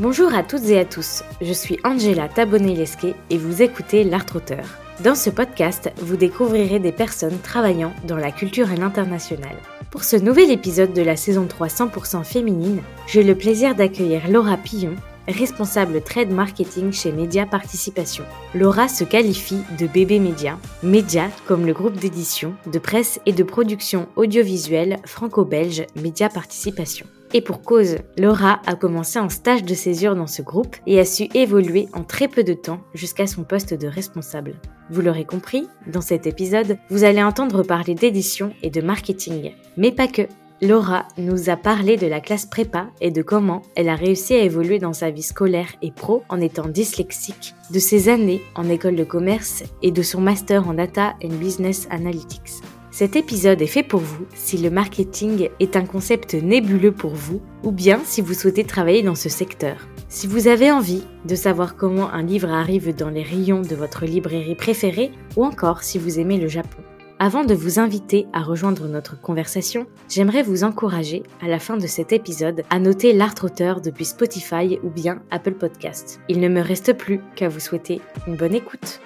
Bonjour à toutes et à tous, je suis Angela Tabonelesque et vous écoutez L'Art Auteur. Dans ce podcast, vous découvrirez des personnes travaillant dans la culture et l'international. Pour ce nouvel épisode de la saison 3 100% féminine, j'ai le plaisir d'accueillir Laura Pillon, responsable trade marketing chez Média Participation. Laura se qualifie de bébé média, média comme le groupe d'édition, de presse et de production audiovisuelle franco-belge Média Participation. Et pour cause, Laura a commencé en stage de césure dans ce groupe et a su évoluer en très peu de temps jusqu'à son poste de responsable. Vous l'aurez compris, dans cet épisode, vous allez entendre parler d'édition et de marketing. Mais pas que. Laura nous a parlé de la classe prépa et de comment elle a réussi à évoluer dans sa vie scolaire et pro en étant dyslexique, de ses années en école de commerce et de son master en data and business analytics. Cet épisode est fait pour vous si le marketing est un concept nébuleux pour vous ou bien si vous souhaitez travailler dans ce secteur. Si vous avez envie de savoir comment un livre arrive dans les rayons de votre librairie préférée ou encore si vous aimez le Japon. Avant de vous inviter à rejoindre notre conversation, j'aimerais vous encourager, à la fin de cet épisode, à noter l'art auteur depuis Spotify ou bien Apple Podcast. Il ne me reste plus qu'à vous souhaiter une bonne écoute.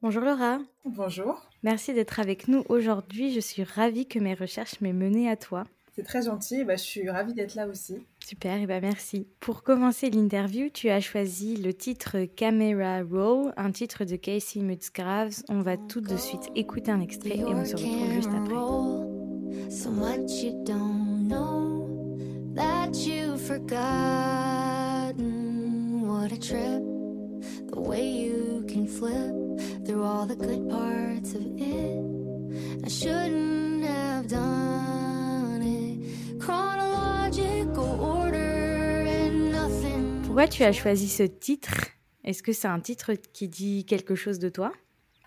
Bonjour Laura. Bonjour. Merci d'être avec nous aujourd'hui. Je suis ravie que mes recherches m'aient menée à toi. C'est très gentil. Bah, je suis ravie d'être là aussi. Super, et bah merci. Pour commencer l'interview, tu as choisi le titre Camera Roll, un titre de Casey Mutzgraves. On va tout de suite écouter un extrait et on se retrouve juste après. So much you don't know that you've forgotten what a trip the way you can flip through all the good parts of it. I shouldn't have done it. Chronological order and nothing. Pourquoi tu as choisi ce titre? Est-ce que c'est un titre qui dit quelque chose de toi?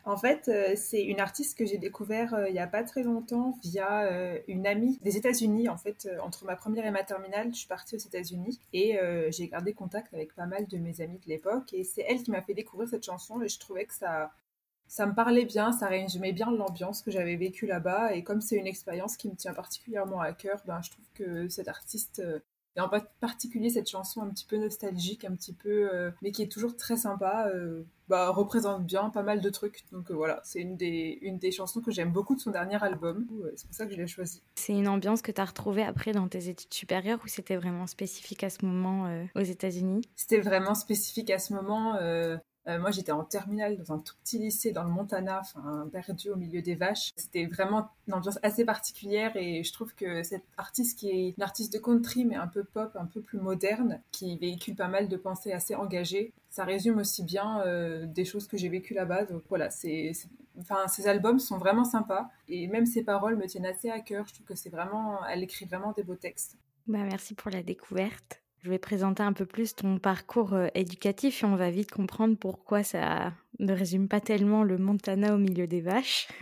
En fait, euh, c'est une artiste que j'ai découvert euh, il n'y a pas très longtemps via euh, une amie des États-Unis. En fait, entre ma première et ma terminale, je suis partie aux États-Unis et j'ai gardé contact avec pas mal de mes amis de l'époque. Et c'est elle qui m'a fait découvrir cette chanson et je trouvais que ça, ça me parlait bien, ça résumait bien l'ambiance que j'avais vécue là-bas. Et comme c'est une expérience qui me tient particulièrement à cœur, ben, je trouve que cette artiste et en particulier cette chanson un petit peu nostalgique, un petit peu, euh, mais qui est toujours très sympa, euh, bah, représente bien pas mal de trucs. Donc euh, voilà, c'est une des, une des chansons que j'aime beaucoup de son dernier album. c'est pour ça que je l'ai choisie. C'est une ambiance que tu as retrouvée après dans tes études supérieures ou c'était vraiment spécifique à ce moment aux États-Unis? C'était vraiment spécifique à ce moment. Euh, moi, j'étais en terminale dans un tout petit lycée dans le Montana, enfin perdu au milieu des vaches. C'était vraiment une ambiance assez particulière et je trouve que cette artiste qui est une artiste de country mais un peu pop, un peu plus moderne, qui véhicule pas mal de pensées assez engagées, ça résume aussi bien euh, des choses que j'ai vécues là-bas. Donc voilà, c'est, enfin, ces albums sont vraiment sympas et même ses paroles me tiennent assez à cœur. Je trouve que c'est vraiment, elle écrit vraiment des beaux textes. Bah, merci pour la découverte. Je vais présenter un peu plus ton parcours euh, éducatif et on va vite comprendre pourquoi ça ne résume pas tellement le Montana au milieu des vaches.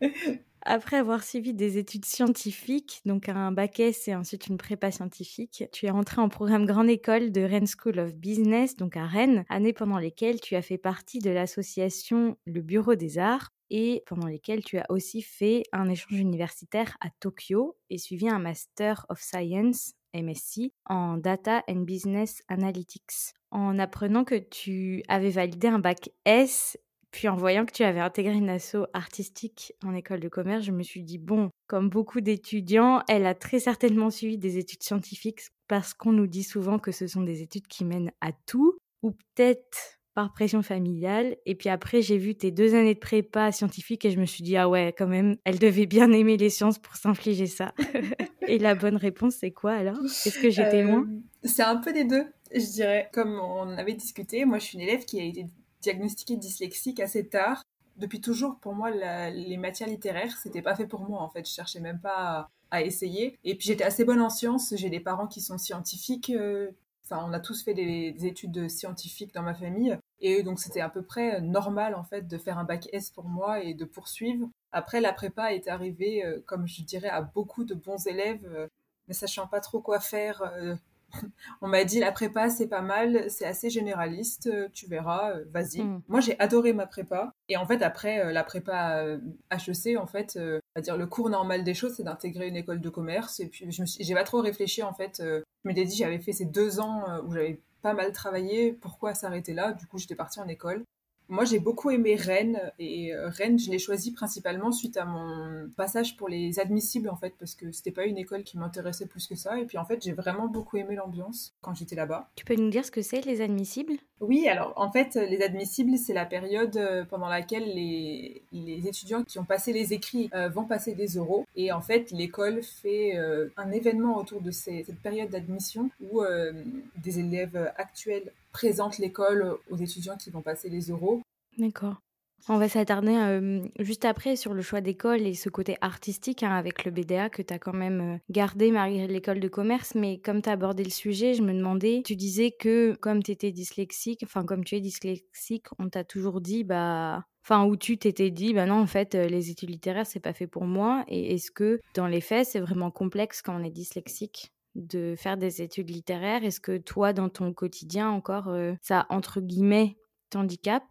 Après avoir suivi des études scientifiques, donc un bac S et ensuite une prépa scientifique, tu es entré en programme Grande École de Rennes School of Business, donc à Rennes, année pendant lesquelles tu as fait partie de l'association Le Bureau des Arts et pendant lesquelles tu as aussi fait un échange universitaire à Tokyo et suivi un Master of Science MSc en Data and Business Analytics. En apprenant que tu avais validé un bac S, puis en voyant que tu avais intégré une asso artistique en école de commerce, je me suis dit, bon, comme beaucoup d'étudiants, elle a très certainement suivi des études scientifiques parce qu'on nous dit souvent que ce sont des études qui mènent à tout, ou peut-être par pression familiale. Et puis après, j'ai vu tes deux années de prépa scientifique et je me suis dit, ah ouais, quand même, elle devait bien aimer les sciences pour s'infliger ça. et la bonne réponse, c'est quoi alors? Est-ce que j'étais loin? Euh, C'est un peu des deux, je dirais. Comme on avait discuté, moi je suis une élève qui a été diagnostiquée dyslexique assez tard. Depuis toujours, pour moi, les matières littéraires, c'était pas fait pour moi en fait. Je cherchais même pas à, essayer. Et puis j'étais assez bonne en sciences. J'ai des parents qui sont scientifiques. Euh, enfin, on a tous fait des, des études scientifiques dans ma famille. Et donc c'était à peu près normal en fait de faire un bac S pour moi et de poursuivre. Après la prépa est arrivée, euh, comme je dirais, à beaucoup de bons élèves, euh, ne sachant pas trop quoi faire euh, on m'a dit la prépa c'est pas mal, c'est assez généraliste, tu verras, vas-y. Mm. Moi j'ai adoré ma prépa et en fait après la prépa HEC en fait, à dire le cours normal des choses c'est d'intégrer une école de commerce et puis je me suis, j'ai pas trop réfléchi en fait. je m'étais dit j'avais fait ces deux ans où j'avais pas mal travaillé, pourquoi s'arrêter là? Du coup j'étais partie en école. Moi, j'ai beaucoup aimé Rennes et euh, Rennes, je l'ai choisi principalement suite à mon passage pour les admissibles en fait, parce que c'était pas une école qui m'intéressait plus que ça. Et puis en fait, j'ai vraiment beaucoup aimé l'ambiance quand j'étais là-bas. Tu peux nous dire ce que c'est les admissibles? Oui, alors en fait, les admissibles, c'est la période euh, pendant laquelle les, les étudiants qui ont passé les écrits euh, vont passer des euros. Et en fait, l'école fait un événement autour de cette période d'admission où des élèves actuels présente l'école aux étudiants qui vont passer les euros. D'accord. On va s'attarder euh, juste après sur le choix d'école et ce côté artistique hein, avec le BDA que tu as quand même euh, gardé malgré l'école de commerce. Mais comme tu as abordé le sujet, je me demandais, tu disais que comme tu étais dyslexique, enfin comme tu es dyslexique, on t'a toujours dit, bah, enfin où tu t'étais dit bah non en fait euh, les études littéraires c'est pas fait pour moi. Et est-ce que dans les faits c'est vraiment complexe quand on est dyslexique de faire des études littéraires? Est-ce que toi, dans ton quotidien encore, ça, entre guillemets, handicap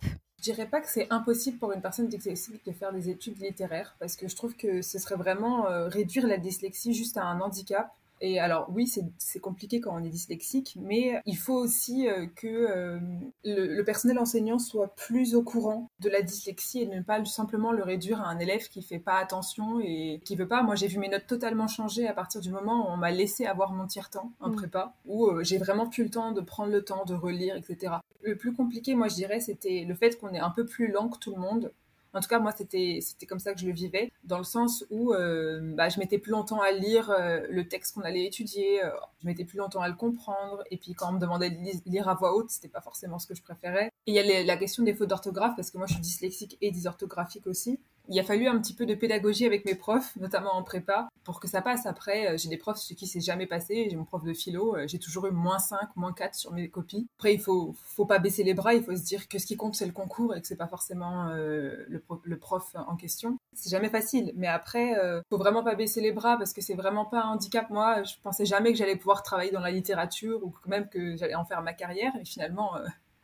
dirais pas que c'est impossible pour une personne dyslexique de faire des études littéraires parce que je trouve que ce serait vraiment euh, réduire la dyslexie juste à un handicap et alors oui, c'est compliqué quand on est dyslexique, mais il faut aussi euh, que euh, le, personnel enseignant soit plus au courant de la dyslexie et ne pas simplement le réduire à un élève qui fait pas attention et qui veut pas. Moi, j'ai vu mes notes totalement changer à partir du moment où on m'a laissé avoir mon tiers-temps en mm. prépa, où euh, j'ai vraiment plus le temps de prendre le temps de relire, etc. Le plus compliqué, moi, je dirais, c'était le fait qu'on est un peu plus lent que tout le monde en tout cas, moi, c'était comme ça que je le vivais, dans le sens où euh, bah, je mettais plus longtemps à lire euh, le texte qu'on allait étudier, euh, je mettais plus longtemps à le comprendre, et puis quand on me demandait de lire à voix haute, c'était pas forcément ce que je préférais. Et il y a la question des fautes d'orthographe, parce que moi, je suis dyslexique et dysorthographique aussi il a fallu un petit peu de pédagogie avec mes profs, notamment en prépa, pour que ça passe. Après, euh, j'ai des profs chez qui c'est jamais passé. J'ai mon prof de philo, euh, j'ai toujours eu moins 5, moins 4 sur mes copies. Après, il faut, faut pas baisser les bras, il faut se dire que ce qui compte, c'est le concours et que c'est pas forcément euh, le, prof en question. C'est jamais facile, mais après, il faut vraiment pas baisser les bras parce que c'est vraiment pas un handicap. Moi, je pensais jamais que j'allais pouvoir travailler dans la littérature ou même que j'allais en faire ma carrière, et finalement,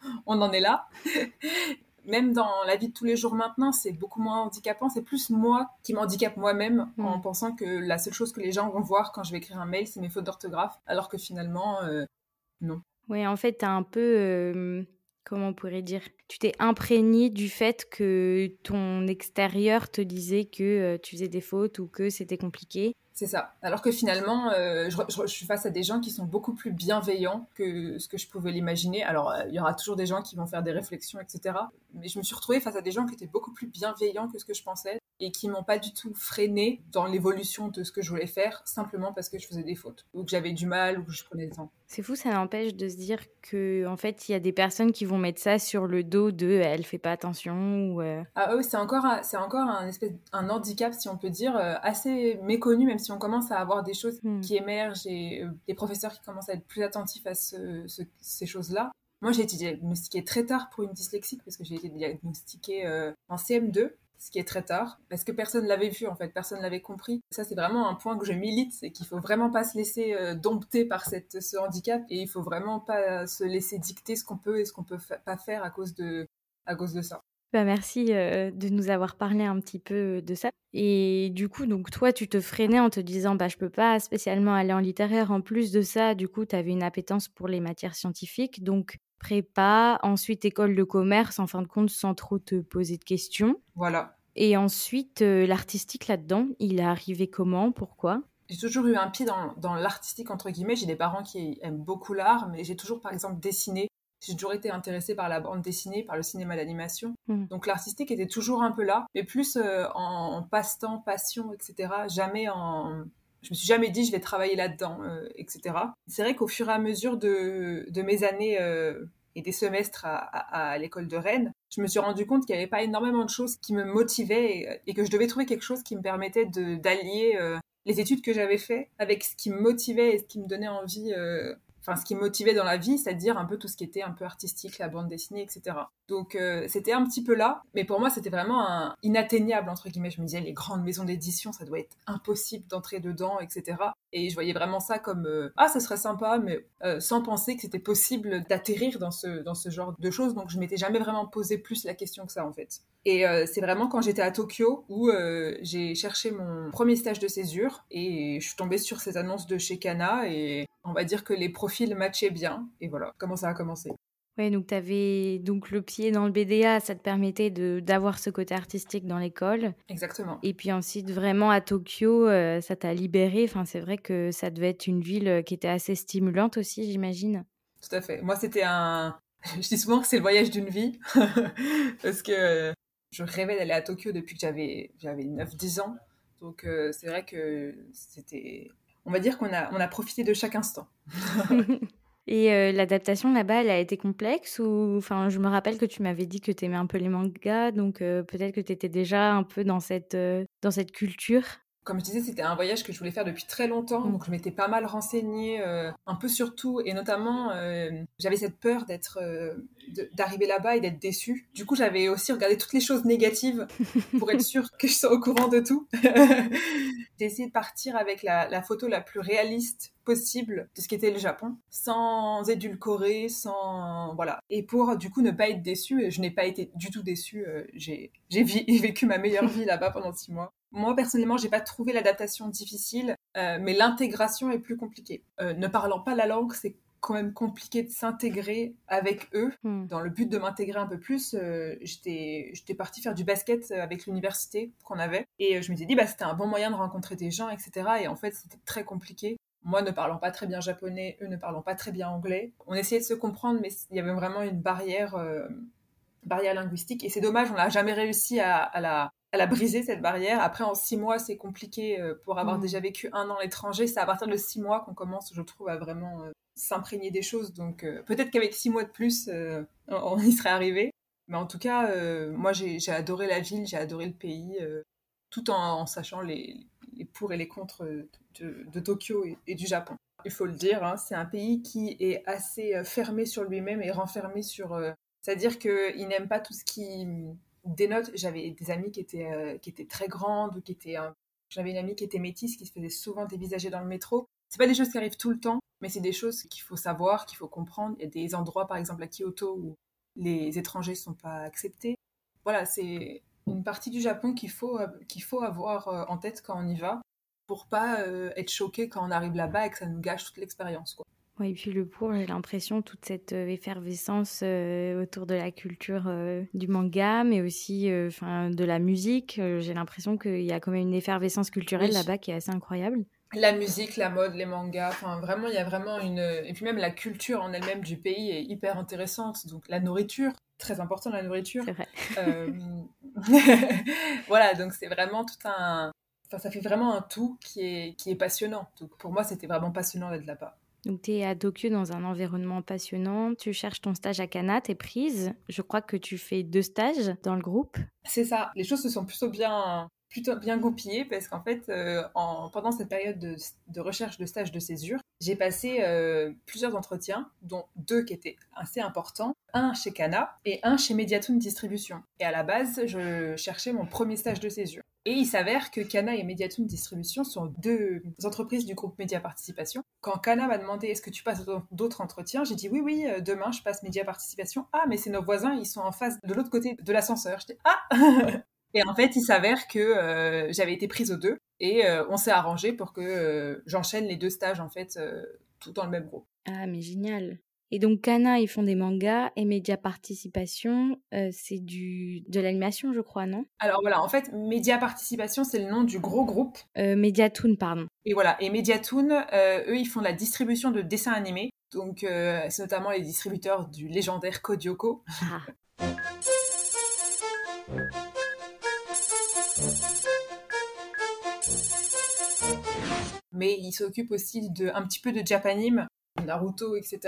on en est là. Même dans la vie de tous les jours maintenant, c'est beaucoup moins handicapant. C'est plus moi qui m'handicape moi-même mm. en pensant que la seule chose que les gens vont voir quand je vais écrire un mail, c'est mes fautes d'orthographe, alors que finalement, euh, non. Oui, en fait, tu un peu, euh, comment on pourrait dire, tu t'es imprégné du fait que ton extérieur te disait que euh, tu faisais des fautes ou que c'était compliqué. C'est ça. Alors que finalement, euh, je, suis face à des gens qui sont beaucoup plus bienveillants que ce que je pouvais l'imaginer. Alors, euh, il y aura toujours des gens qui vont faire des réflexions, etc. Mais je me suis retrouvée face à des gens qui étaient beaucoup plus bienveillants que ce que je pensais et qui m'ont pas du tout freiné dans l'évolution de ce que je voulais faire, simplement parce que je faisais des fautes ou que j'avais du mal ou que je prenais le temps. C'est fou, ça n'empêche de se dire que en fait, il y a des personnes qui vont mettre ça sur le dos de elle fait pas attention ou euh, Ah oui, c'est encore c'est encore un espèce un handicap si on peut dire assez méconnu même si on commence à avoir des choses hmm. qui émergent et euh, des professeurs qui commencent à être plus attentifs à ces choses-là. Moi, j'ai été diagnostiquée très tard pour une dyslexique parce que j'ai été diagnostiquée euh, en CM2 ce qui est très tard, parce que personne l'avait vu en fait, personne l'avait compris. Ça c'est vraiment un point que je milite, c'est qu'il faut vraiment pas se laisser euh, dompter par cette, ce handicap et il faut vraiment pas se laisser dicter ce qu'on peut et ce qu'on peut pas faire à cause de, à cause de ça. Bah merci de nous avoir parlé un petit peu de ça. Et du coup, donc toi, tu te freinais en te disant, bah je peux pas spécialement aller en littéraire. En plus de ça, du coup, tu avais une appétence pour les matières scientifiques, donc prépa, ensuite école de commerce, en fin de compte, sans trop te poser de questions. Voilà. Et ensuite, l'artistique là-dedans, il est arrivé comment? Pourquoi? J'ai toujours eu un pied dans, dans l'artistique, entre guillemets. J'ai des parents qui aiment beaucoup l'art, mais j'ai toujours, par exemple, dessiné j'ai toujours été intéressée par la bande dessinée, par le cinéma d'animation. Hmm. Donc l'artistique était toujours un peu là, mais plus euh, en, passe-temps, passion, etc. Jamais en... Je me suis jamais dit je vais travailler là-dedans, euh, etc. C'est vrai qu'au fur et à mesure de, de mes années euh, et des semestres à, à, l'école de Rennes, je me suis rendu compte qu'il n'y avait pas énormément de choses qui me motivaient et, que je devais trouver quelque chose qui me permettait d'allier les études que j'avais faites avec ce qui me motivait et ce qui me donnait envie enfin ce qui me motivait dans la vie, c'est-à-dire un peu tout ce qui était un peu artistique, la bande dessinée, etc. Donc euh, c'était un petit peu là, mais pour moi c'était vraiment inatteignable entre guillemets. Je me disais les grandes maisons d'édition, ça doit être impossible d'entrer dedans, etc. Et je voyais vraiment ça comme euh, ah ça serait sympa, mais euh, sans penser que c'était possible d'atterrir dans ce dans ce genre de choses. Donc je m'étais jamais vraiment posé plus la question que ça en fait. Et c'est vraiment quand j'étais à Tokyo où j'ai cherché mon premier stage de césure et je suis tombée sur ces annonces de chez Kana et on va dire que les profils matchaient bien. Et voilà comment ça a commencé. Ouais, donc tu avais donc le pied dans le BDA, ça te permettait d'avoir ce côté artistique dans l'école. Exactement. Et puis ensuite, vraiment à Tokyo, euh, ça t'a libéré. Enfin, c'est vrai que ça devait être une ville euh, qui était assez stimulante aussi, j'imagine. Tout à fait. Moi, c'était un. Je dis souvent que c'est le voyage d'une vie. Parce que je rêvais d'aller à Tokyo depuis que j'avais 9-10 ans. Donc, euh, c'est vrai que c'était. On va dire qu'on a, on a profité de chaque instant. Et euh, l'adaptation là-bas, elle a été complexe ou enfin, je me rappelle que tu m'avais dit que tu aimais un peu les mangas, donc euh, peut-être que tu étais déjà un peu dans cette, dans cette culture. Comme je disais, c'était un voyage que je voulais faire depuis très longtemps, mm. donc je m'étais pas mal renseignée, un peu sur tout, et notamment j'avais cette peur d'être, d'arriver là-bas et d'être déçue. Du coup, j'avais aussi regardé toutes les choses négatives pour être sûre que je sois au courant de tout. J'ai essayé de partir avec la, la photo la plus réaliste possible de ce qu'était le Japon, sans édulcorer, sans voilà. Et pour du coup ne pas être déçue, je n'ai pas été du tout déçue. Euh, j'ai vécu ma meilleure vie là-bas pendant six mois. Moi personnellement, j'ai pas trouvé l'adaptation difficile, euh, mais l'intégration est plus compliquée. Euh, ne parlant pas la langue, c'est quand même compliqué de s'intégrer avec eux. Hmm. Dans le but de m'intégrer un peu plus, j'étais j'étais partie faire du basket avec l'université qu'on avait et je me suis dit bah c'était un bon moyen de rencontrer des gens etc. Et en fait c'était très compliqué moi ne parlant pas très bien japonais, eux ne parlant pas très bien anglais. On essayait de se comprendre, mais il y avait vraiment une barrière, euh, barrière linguistique. Et c'est dommage, on n'a jamais réussi à, la, la, briser, cette barrière. Après, en six mois, c'est compliqué euh, pour avoir mm. déjà vécu un an à l'étranger. C'est à partir de six mois qu'on commence, je trouve, à vraiment euh, s'imprégner des choses. Donc peut-être qu'avec six mois de plus, on, y serait arrivé. Mais en tout cas, moi, j'ai adoré la ville, j'ai adoré le pays, tout en, sachant les, les pour et les contre de, Tokyo et, du Japon. Il faut le dire, hein, c'est un pays qui est assez euh, fermé sur lui-même et renfermé sur... Euh, c'est-à-dire qu'il n'aime pas tout ce qui dénote. J'avais des amis qui étaient, euh, qui étaient très grandes, qui étaient... J'avais une amie qui était métisse, qui se faisait souvent dévisager dans le métro. C'est pas des choses qui arrivent tout le temps, mais c'est des choses qu'il faut savoir, qu'il faut comprendre. Il y a des endroits, par exemple à Kyoto, où les étrangers sont pas acceptés. Voilà, c'est une partie du Japon qu'il faut, qu'il faut avoir en tête quand on y va pour pas euh, être choqué quand on arrive là-bas et que ça nous gâche toute l'expérience. Oui, et puis le pour, j'ai l'impression, toute cette euh, effervescence euh, autour de la culture du manga, mais aussi enfin de la musique. j'ai l'impression qu'il y a quand même une effervescence culturelle là-bas qui est assez incroyable. La musique, la mode, les mangas, enfin vraiment, il y a vraiment une. Et puis même la culture en elle-même du pays est hyper intéressante. Donc la nourriture, très important la nourriture. C'est vrai. voilà, donc c'est vraiment tout un, ça fait vraiment un tout qui est, qui est passionnant. Donc pour moi, c'était vraiment passionnant d'être là-bas. Donc tu es à Tokyo dans un environnement passionnant, tu cherches ton stage à Kana, tu es prise. Je crois que tu fais deux stages dans le groupe. C'est ça, les choses se sont plutôt bien, plutôt bien goupillées parce qu'en fait, euh, en, pendant cette période de, recherche de stage de césure, j'ai passé euh, plusieurs entretiens, dont deux qui étaient assez importants, un chez Kana et un chez Mediatoon Distribution. Et à la base, je cherchais mon premier stage de césure. Et il s'avère que Kana et Mediatoon Distribution sont deux entreprises du groupe Média Participation. Quand Kana m'a demandé est-ce que tu passes d'autres entretiens, j'ai dit oui, oui, euh, demain je passe Média Participation. Ah, mais c'est nos voisins, ils sont en face de l'autre côté de l'ascenseur. J'étais ah Et en fait, il s'avère que euh, j'avais été prise aux deux et euh, on s'est arrangé pour que j'enchaîne les deux stages en fait tout dans le même groupe. Ah, mais génial. Et donc Kana, ils font des mangas et Média Participation, euh, c'est du de l'animation, je crois, non? Alors voilà, en fait, Média Participation, c'est le nom du gros groupe. Euh, Mediatoon, pardon. Et voilà, et Mediatoon, euh, eux, ils font la distribution de dessins animés. Donc euh, c'est notamment les distributeurs du légendaire Kodioko. Ah. Mais ils s'occupent aussi de un petit peu de Japanime Naruto, etc.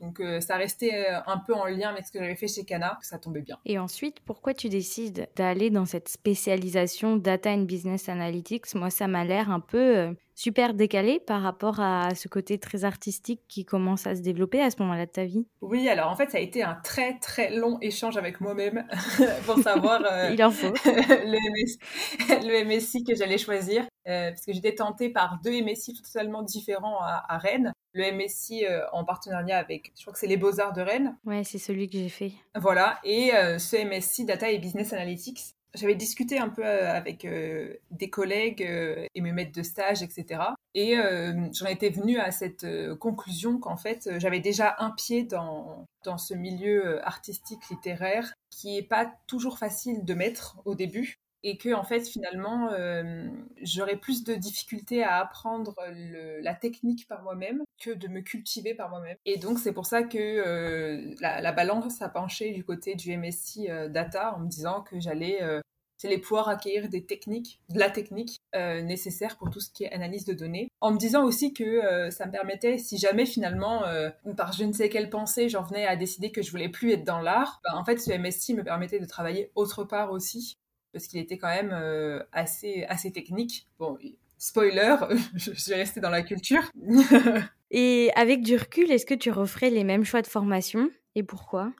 Donc ça restait un peu en lien avec ce que j'avais fait chez Kana, ça tombait bien. Et ensuite, pourquoi tu décides d'aller dans cette spécialisation Data and Business Analytics? Moi, ça m'a l'air un peu super décalé par rapport à ce côté très artistique qui commence à se développer à ce moment-là de ta vie Oui, alors en fait, ça a été un très très long échange avec moi-même pour savoir euh, Il en faut. le, MSI, que j'allais choisir. Euh, parce que j'étais tentée par deux MSI totalement différents à, Rennes. Le MSI euh, en partenariat avec, je crois que c'est les Beaux-Arts de Rennes. Ouais, c'est celui que j'ai fait. Voilà, et ce MSI Data et Business Analytics j'avais discuté un peu euh, avec euh, des collègues euh, et mes maîtres de stage, etc. Et j'en étais venue à cette conclusion qu'en fait, j'avais déjà un pied dans, dans ce milieu artistique littéraire qui est pas toujours facile de mettre au début et que en fait finalement euh, j'aurais plus de difficultés à apprendre la technique par moi-même que de me cultiver par moi-même et donc c'est pour ça que euh, la, balance a penché du côté du MSI euh, data en me disant que j'allais les pouvoir acquérir des techniques, de la technique nécessaire pour tout ce qui est analyse de données. En me disant aussi que ça me permettait, si jamais finalement, par je ne sais quelle pensée, j'en venais à décider que je voulais plus être dans l'art, ben, en fait ce MSI me permettait de travailler autre part aussi parce qu'il était quand même euh, assez, assez technique. Bon, spoiler, je suis restée dans la culture. et avec du recul, est-ce que tu referais les mêmes choix de formation et pourquoi?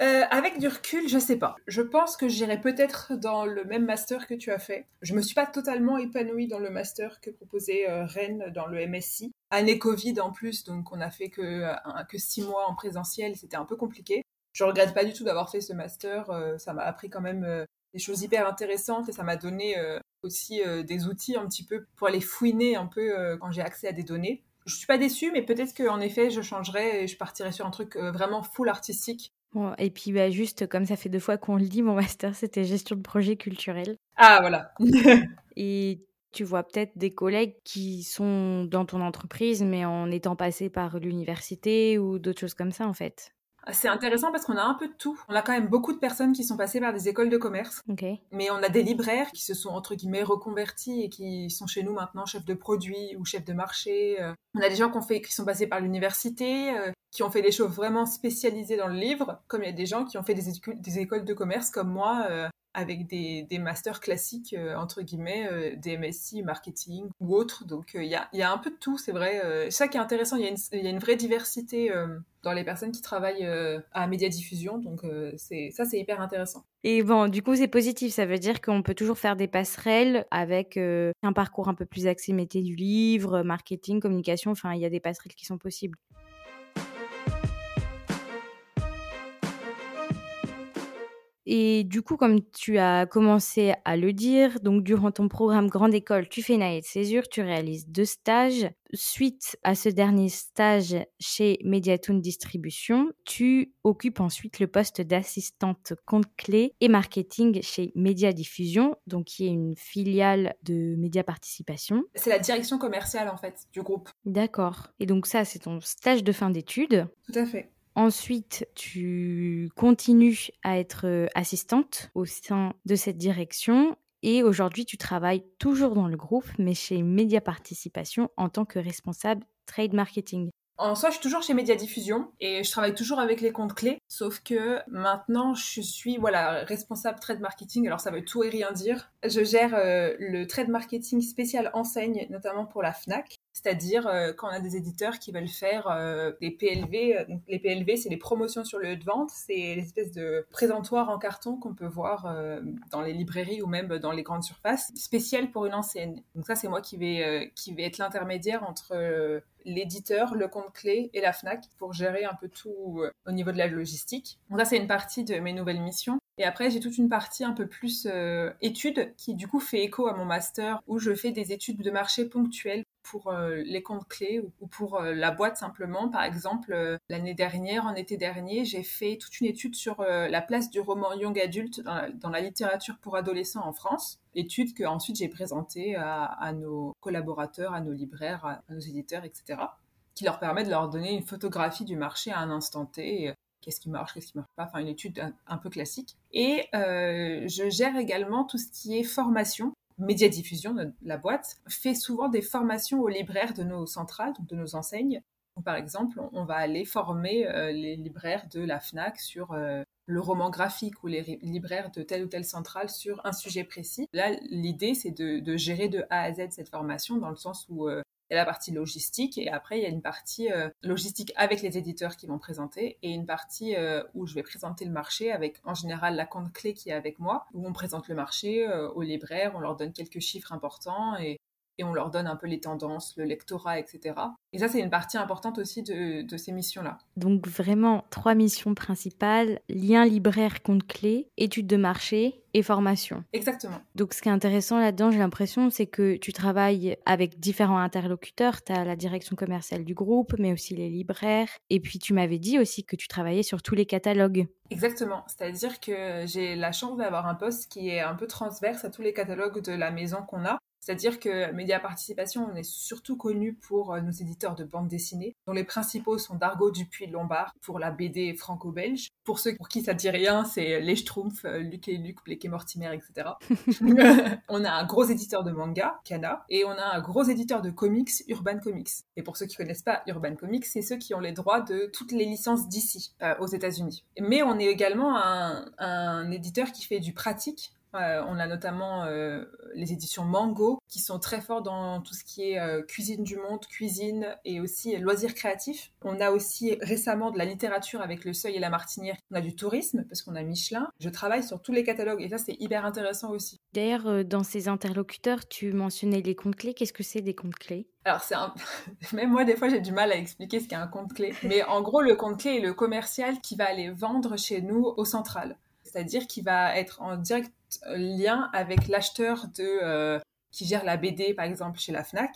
Euh, avec du recul, je sais pas. Je pense que j'irai peut-être dans le même master que tu as fait. Je me suis pas totalement épanouie dans le master que proposait euh, Rennes dans le MSI. Année Covid en plus, donc on a fait que, que six mois en présentiel, c'était un peu compliqué. Je regrette pas du tout d'avoir fait ce master. ça m'a appris quand même des choses hyper intéressantes et ça m'a donné euh, aussi euh, des outils un petit peu pour aller fouiner un peu euh, quand j'ai accès à des données. Je suis pas déçue, mais peut-être qu'en effet, je changerais et je partirais sur un truc vraiment full artistique. Bon, et puis bah, juste comme ça fait deux fois qu'on le dit, mon master c'était gestion de projet culturel. Ah voilà. et tu vois peut-être des collègues qui sont dans ton entreprise, mais en étant passés par l'université ou d'autres choses comme ça en fait. C'est intéressant parce qu'on a un peu de tout. On a quand même beaucoup de personnes qui sont passées par des écoles de commerce. Mais on a des libraires qui se sont, entre guillemets, reconvertis et qui sont chez nous maintenant chefs de produits ou chefs de marché. Euh. On a des gens qui, ont fait, qui sont passés par l'université, euh, qui ont fait des choses vraiment spécialisées dans le livre, comme il y a des gens qui ont fait des, écoles de commerce comme moi, euh, avec des, masters classiques, entre guillemets, des MSI, marketing ou autres. Donc il y, a, un peu de tout, c'est vrai. ça qui est intéressant, il y, a une vraie diversité dans les personnes qui travaillent euh, à Médiadiffusion. Donc euh, c'est ça, c'est hyper intéressant. Et bon, du coup, c'est positif. Ça veut dire qu'on peut toujours faire des passerelles avec euh, un parcours un peu plus axé métier du livre, marketing, communication. Enfin, il y a des passerelles qui sont possibles. Et du coup, comme tu as commencé à le dire, donc durant ton programme Grande École, tu fais une année de césure, tu réalises deux stages. Suite à ce dernier stage chez Mediatoon Distribution, tu occupes ensuite le poste d'assistante compte clé et marketing chez Média Diffusion, donc qui est une filiale de Média Participation. C'est la direction commerciale en fait du groupe. D'accord. Et donc ça, c'est ton stage de fin d'études. Tout à fait. Ensuite, tu continues à être euh, assistante au sein de cette direction et aujourd'hui, tu travailles toujours dans le groupe, mais chez Média Participation en tant que responsable trade marketing. En soi, je suis toujours chez Média Diffusion et je travaille toujours avec les comptes clés, sauf que maintenant, je suis voilà responsable trade marketing. Alors ça veut tout et rien dire. Je gère euh, le trade marketing spécial enseigne, notamment pour la Fnac. C'est-à-dire euh, quand on a des éditeurs qui veulent faire euh, des PLV, euh, les PLV c'est les promotions sur le lieu de vente, c'est l'espèce de présentoir en carton qu'on peut voir dans les librairies ou même dans les grandes surfaces, spécial pour une enseigne. Donc ça c'est moi qui vais, qui vais être l'intermédiaire entre l'éditeur, le compte clé et la FNAC pour gérer un peu tout au niveau de la logistique. Donc ça c'est une partie de mes nouvelles missions. Et après, j'ai toute une partie un peu plus études qui du coup fait écho à mon master où je fais des études de marché ponctuelles pour euh, les comptes clés ou, pour euh, la boîte simplement. Par exemple, euh, l'année dernière, en été dernier, j'ai fait toute une étude sur la place du roman young adulte dans la, littérature pour adolescents en France. Étude que ensuite j'ai présentée à, nos collaborateurs, à nos libraires, à, nos éditeurs, etc. Qui leur permet de leur donner une photographie du marché à un instant T qu'est-ce qui marche, qu'est-ce qui marche pas, enfin une étude un, peu classique. Et je gère également tout ce qui est formation Média Diffusion, la boîte, fait souvent des formations aux libraires de nos centrales, de nos enseignes, par exemple, on va aller former les libraires de la FNAC sur le roman graphique ou les libraires de telle ou telle centrale sur un sujet précis. Là, l'idée, c'est de, gérer de A à Z cette formation dans le sens où il y a la partie logistique. Et après il y a une partie logistique avec les éditeurs qui vont présenter et une partie où je vais présenter le marché avec en général la compte clé qui est avec moi où on présente le marché aux libraires, on leur donne quelques chiffres importants et et on leur donne un peu les tendances, le lectorat, etc. Et ça, c'est une partie importante aussi de, ces missions-là. Donc vraiment, trois missions principales, lien libraire compte clé, études de marché et formation. Exactement. Donc ce qui est intéressant là-dedans, j'ai l'impression, c'est que tu travailles avec différents interlocuteurs. Tu as la direction commerciale du groupe, mais aussi les libraires. Et puis tu m'avais dit aussi que tu travaillais sur tous les catalogues. Exactement. C'est-à-dire que j'ai la chance d'avoir un poste qui est un peu transverse à tous les catalogues de la maison qu'on a. C'est-à-dire que Média Participation, on est surtout connu pour euh, nos éditeurs de bande dessinée, dont les principaux sont Dargaud Dupuis Lombard pour la BD franco-belge. Pour ceux pour qui ça dit rien, c'est Les Schtroumpfs, euh, Luc et Luc, Blake et Mortimer, etc. on a un gros éditeur de manga, Kana, et on a un gros éditeur de comics, Urban Comics. Et pour ceux qui connaissent pas Urban Comics, c'est ceux qui ont les droits de toutes les licences d'ici, euh, aux États-Unis. Mais on est également un éditeur qui fait du pratique euh, on a notamment euh, les éditions Mango qui sont très forts dans tout ce qui est euh, cuisine du monde, cuisine et aussi loisirs créatifs. On a aussi récemment de la littérature avec Le Seuil et la Martinière. On a du tourisme parce qu'on a Michelin. Je travaille sur tous les catalogues et ça c'est hyper intéressant aussi. D'ailleurs, dans ces interlocuteurs, tu mentionnais les comptes clés. Qu'est-ce que c'est des comptes clés? Alors, c'est même moi, des fois, j'ai du mal à expliquer ce qu'est un compte clé. Mais en gros, le compte clé est le commercial qui va aller vendre chez nous au central. C'est-à-dire qu'il va être en direct lien avec l'acheteur de euh, qui gère la BD par exemple chez la Fnac.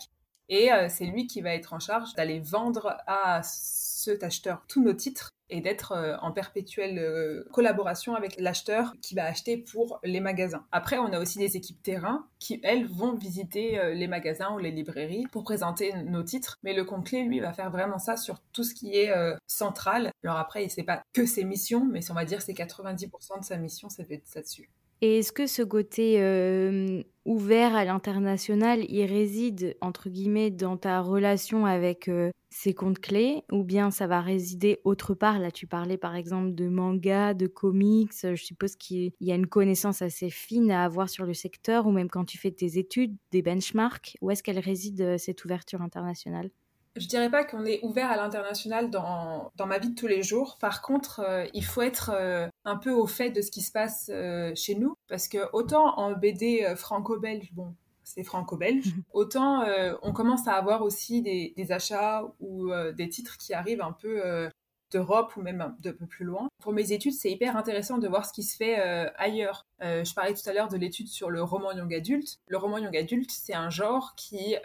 Et euh, c'est lui qui va être en charge d'aller vendre à cet acheteur tous nos titres et d'être euh, en perpétuelle collaboration avec l'acheteur qui va acheter pour les magasins. Après, on a aussi des équipes terrain qui, elles, vont visiter les magasins ou les librairies pour présenter nos titres. Mais le compte clé, lui, va faire vraiment ça sur tout ce qui est central. Alors après, il ne pas que ses missions, mais on va dire c'est 90% de sa mission, ça fait ça dessus. Et est-ce que ce côté euh, ouvert à l'international, il réside, entre guillemets, dans ta relation avec euh, ces comptes clés? Ou bien ça va résider autre part? Là, tu parlais par exemple de manga, de comics. Je suppose qu'il y a une connaissance assez fine à avoir sur le secteur, ou même quand tu fais tes études, des benchmarks. Où est-ce qu'elle réside, euh, cette ouverture internationale? Je dirais pas qu'on est ouvert à l'international dans, dans ma vie de tous les jours. Par contre, euh, il faut être euh, un peu au fait de ce qui se passe euh, chez nous. Parce que autant en BD franco-belge, bon, c'est franco-belge, autant on commence à avoir aussi des, des achats ou des titres qui arrivent un peu d'Europe ou même de peu plus loin. Pour mes études, c'est hyper intéressant de voir ce qui se fait ailleurs. je parlais tout à l'heure de l'étude sur le roman young adulte. Le roman young adulte, c'est un genre qui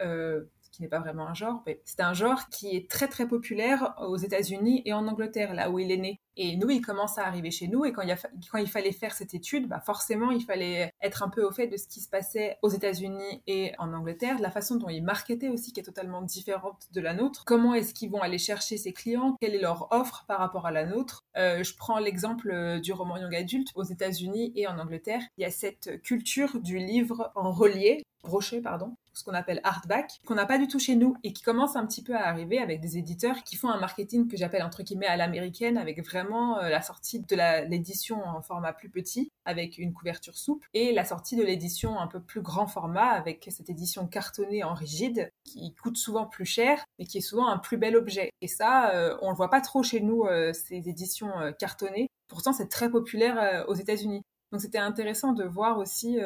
qui n'est pas vraiment un genre, mais c'est un genre qui est très très populaire aux États-Unis et en Angleterre, là où il est né. Et nous, il commence à arriver chez nous, et quand il, fallait faire cette étude, bah forcément, il fallait être un peu au fait de ce qui se passait aux États-Unis et en Angleterre, la façon dont ils marketaient aussi, qui est totalement différente de la nôtre. Comment est-ce qu'ils vont aller chercher ses clients? Quelle est leur offre par rapport à la nôtre? Euh, Je prends l'exemple euh, du roman young adulte aux États-Unis et en Angleterre. Il y a cette culture du livre en relié, broché, pardon, ce qu'on appelle hardback, qu'on n'a pas du tout chez nous et qui commence un petit peu à arriver avec des éditeurs qui font un marketing que j'appelle entre guillemets à l'américaine, avec vraiment euh, la sortie de l'édition en format plus petit, avec une couverture souple, et la sortie de l'édition un peu plus grand format, avec cette édition cartonnée en rigide, qui coûte souvent plus cher, mais qui est souvent un plus bel objet. Et ça, euh, on le voit pas trop chez nous, euh, ces éditions cartonnées. Pourtant, c'est très populaire aux États-Unis. Donc c'était intéressant de voir aussi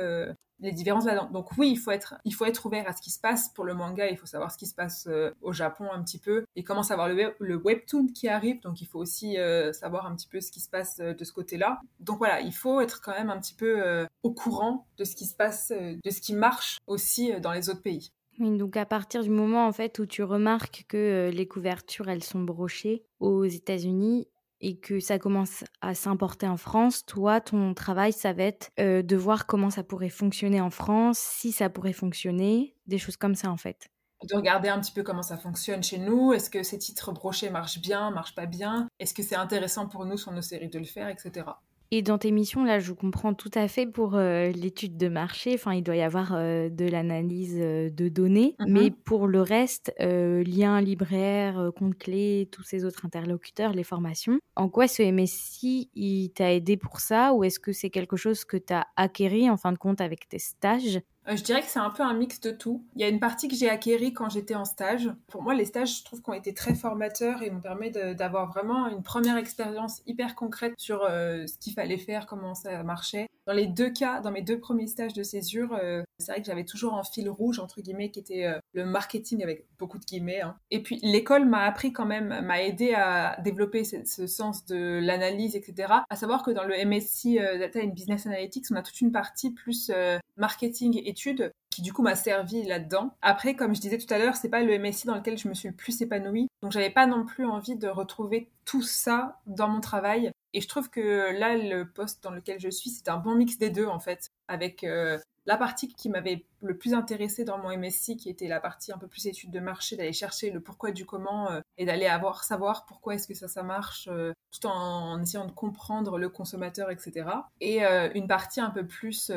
les différences là-dedans. Donc oui, il faut être, il faut être ouvert à ce qui se passe pour le manga. Il faut savoir ce qui se passe euh, au Japon un petit peu. Et comment savoir le, le webtoon qui arrive. Donc il faut aussi euh, savoir un petit peu ce qui se passe euh, de ce côté-là. Donc voilà, il faut être quand même un petit peu au courant de ce qui se passe, de ce qui marche aussi dans les autres pays. Oui, donc à partir du moment en fait où tu remarques que les couvertures elles sont brochées aux États-Unis, et que ça commence à s'importer en France, toi, ton travail, ça va être euh, de voir comment ça pourrait fonctionner en France, si ça pourrait fonctionner, des choses comme ça en fait. De regarder un petit peu comment ça fonctionne chez nous, est-ce que ces titres brochés marchent bien, marchent pas bien, est-ce que c'est intéressant pour nous sur nos séries de le faire, etc. Et dans tes missions, là, je comprends tout à fait pour euh, l'étude de marché. Enfin, il doit y avoir euh, de l'analyse euh, de données. Mhm. Mais pour le reste, lien libraire, compte clé, tous ces autres interlocuteurs, les formations, en quoi ce MSI, il t'a aidé pour ça? Ou est-ce que c'est quelque chose que tu as acquéri en fin de compte avec tes stages? Je dirais que c'est un peu un mix de tout. Il y a une partie que j'ai acquérie quand j'étais en stage. Pour moi, les stages, je trouve qu'ils ont été très formateurs et m'ont permis d'avoir vraiment une première expérience hyper concrète sur ce qu'il fallait faire, comment ça marchait. Dans les deux cas, dans mes deux premiers stages de césure, euh, c'est vrai que j'avais toujours un fil rouge, entre guillemets, qui était euh, le marketing avec beaucoup de guillemets. Hein. Et puis l'école m'a appris quand même, m'a aidé à développer ce, sens de l'analyse, etc. À savoir que dans le MSc euh, Data and Business Analytics, on a toute une partie plus marketing qui du coup m'a servi là-dedans. Après, comme je disais tout à l'heure, c'est pas le MSI dans lequel je me suis le plus épanouie. Donc j'avais pas non plus envie de retrouver tout ça dans mon travail. Et je trouve que là, le poste dans lequel je suis, c'est un bon mix des deux, en fait, avec euh, la partie qui m'avait le plus intéressé dans mon MSC, qui était la partie un peu plus étude de marché, d'aller chercher le pourquoi du comment euh, et d'aller avoir savoir pourquoi est-ce que ça ça marche, euh, tout en, essayant de comprendre le consommateur, etc. Et une partie un peu plus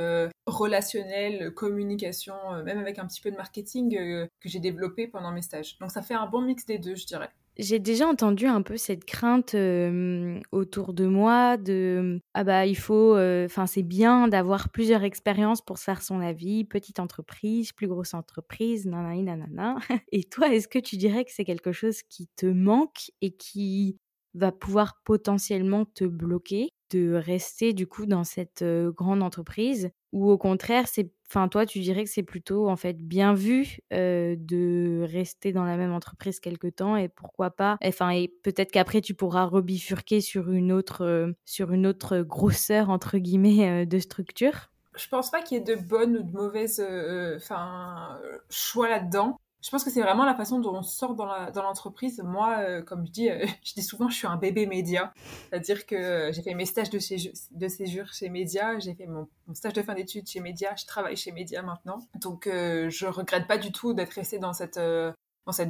relationnelle, communication, même avec un petit peu de marketing que j'ai développé pendant mes stages. Donc ça fait un bon mix des deux, je dirais. J'ai déjà entendu un peu cette crainte autour de moi de ah bah il faut enfin c'est bien d'avoir plusieurs expériences pour faire son avis, petite entreprise, plus grosse entreprise, nanana nanana. Et toi, est-ce que tu dirais que c'est quelque chose qui te manque et qui va pouvoir potentiellement te bloquer de rester du coup dans cette grande entreprise? Ou au contraire c'est enfin toi tu dirais que c'est plutôt en fait bien vu de rester dans la même entreprise quelque temps et pourquoi pas enfin et peut-être qu'après tu pourras rebifurquer sur une autre sur une autre grosseur entre guillemets de structure? Je pense pas qu'il y ait de bonnes ou de mauvaises enfin choix là-dedans je pense que c'est vraiment la façon dont on sort dans l'entreprise. Moi, euh, comme je dis, euh, je dis souvent, je suis un bébé média. C'est-à-dire que euh, j'ai fait mes stages de séjour, chez Média, j'ai fait mon, stage de fin d'études chez Média, je travaille chez Média maintenant. Donc, je regrette pas du tout d'être restée dans cette,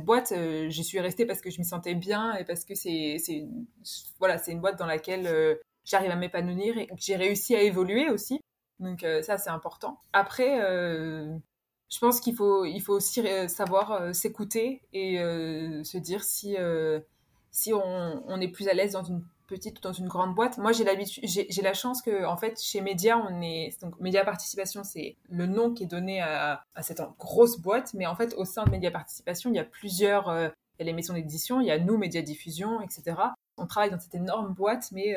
boîte. J'y suis restée parce que je m'y sentais bien et parce que c'est une boîte dans laquelle j'arrive à m'épanouir et que j'ai réussi à évoluer aussi. Donc, ça, c'est important. Après, je pense qu'il faut, il faut aussi euh, savoir euh, s'écouter et euh, se dire si, si on, on, est plus à l'aise dans une petite ou dans une grande boîte. Moi, j'ai la chance que, en fait, chez Média, on est, donc Média Participation, c'est le nom qui est donné à, à, cette grosse boîte, mais en fait, au sein de Média Participation, il y a plusieurs, il y a les maisons d'édition, il y a nous, Média Diffusion, etc. On travaille dans cette énorme boîte, mais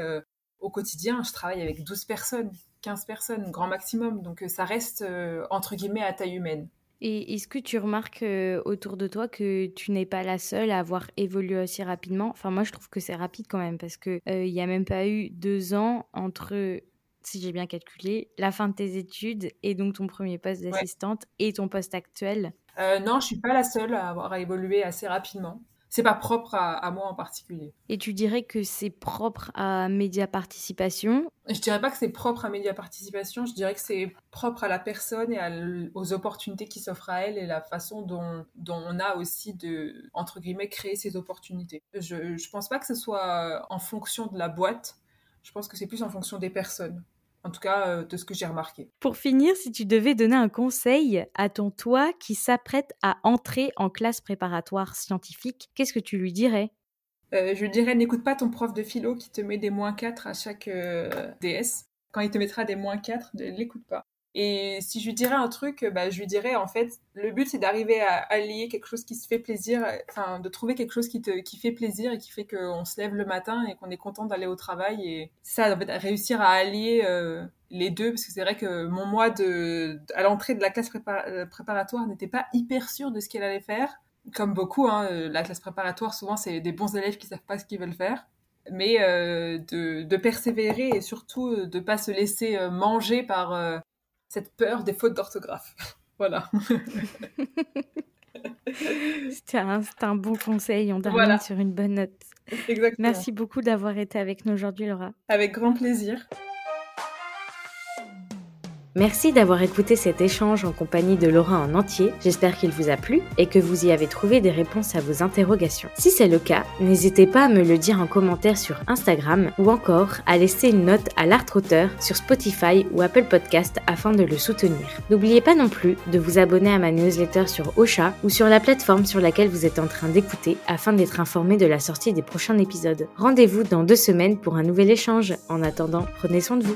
au quotidien, je travaille avec 12 personnes. 15 personnes, grand maximum. Donc euh, ça reste euh, entre guillemets à taille humaine. Et est-ce que tu remarques euh, autour de toi que tu n'es pas la seule à avoir évolué aussi rapidement? Enfin, moi, je trouve que c'est rapide quand même parce qu'il il n'y a même pas eu deux ans entre, si j'ai bien calculé, la fin de tes études et donc ton premier poste d'assistante et ton poste actuel. non, je suis pas la seule à avoir évolué assez rapidement c'est pas propre à, moi en particulier. Et tu dirais que c'est propre à Média Participation? Je dirais pas que c'est propre à Média Participation, je dirais que c'est propre à la personne et aux opportunités qui s'offrent à elle et la façon dont, dont, on a aussi de, entre guillemets, créer ces opportunités. Je, je pense pas que ce soit en fonction de la boîte, je pense que c'est plus en fonction des personnes en tout cas euh, de ce que j'ai remarqué. Pour finir, si tu devais donner un conseil à ton toi qui s'apprête à entrer en classe préparatoire scientifique, qu'est-ce que tu lui dirais? Euh, Je lui dirais n'écoute pas ton prof de philo qui te met des moins 4 à chaque euh, DS. Quand il te mettra des moins 4, ne l'écoute pas. Et si je lui dirais un truc, bah, je lui dirais en fait, le but c'est d'arriver à allier quelque chose qui se fait plaisir, enfin de trouver quelque chose qui te qui fait plaisir et qui fait qu'on se lève le matin et qu'on est content d'aller au travail et ça, en fait, réussir à allier euh, les deux parce que c'est vrai que mon mois de à l'entrée de la classe euh, préparatoire n'était pas hyper sûr de ce qu'elle allait faire. Comme beaucoup, hein, euh, la classe préparatoire souvent c'est des bons élèves qui savent pas ce qu'ils veulent faire mais de, de, persévérer et surtout de pas se laisser manger par cette peur des fautes d'orthographe. voilà. C'était un, bon conseil. On termine sur une bonne note. Exactement. Merci beaucoup d'avoir été avec nous aujourd'hui, Laura. Avec grand plaisir. Merci d'avoir écouté cet échange en compagnie de Laura en entier. J'espère qu'il vous a plu et que vous y avez trouvé des réponses à vos interrogations. Si c'est le cas, n'hésitez pas à me le dire en commentaire sur Instagram ou encore à laisser une note à l'art-auteur sur Spotify ou Apple Podcast afin de le soutenir. N'oubliez pas non plus de vous abonner à ma newsletter sur Ocha ou sur la plateforme sur laquelle vous êtes en train d'écouter afin d'être informé de la sortie des prochains épisodes. Rendez-vous dans deux semaines pour un nouvel échange. En attendant, prenez soin de vous.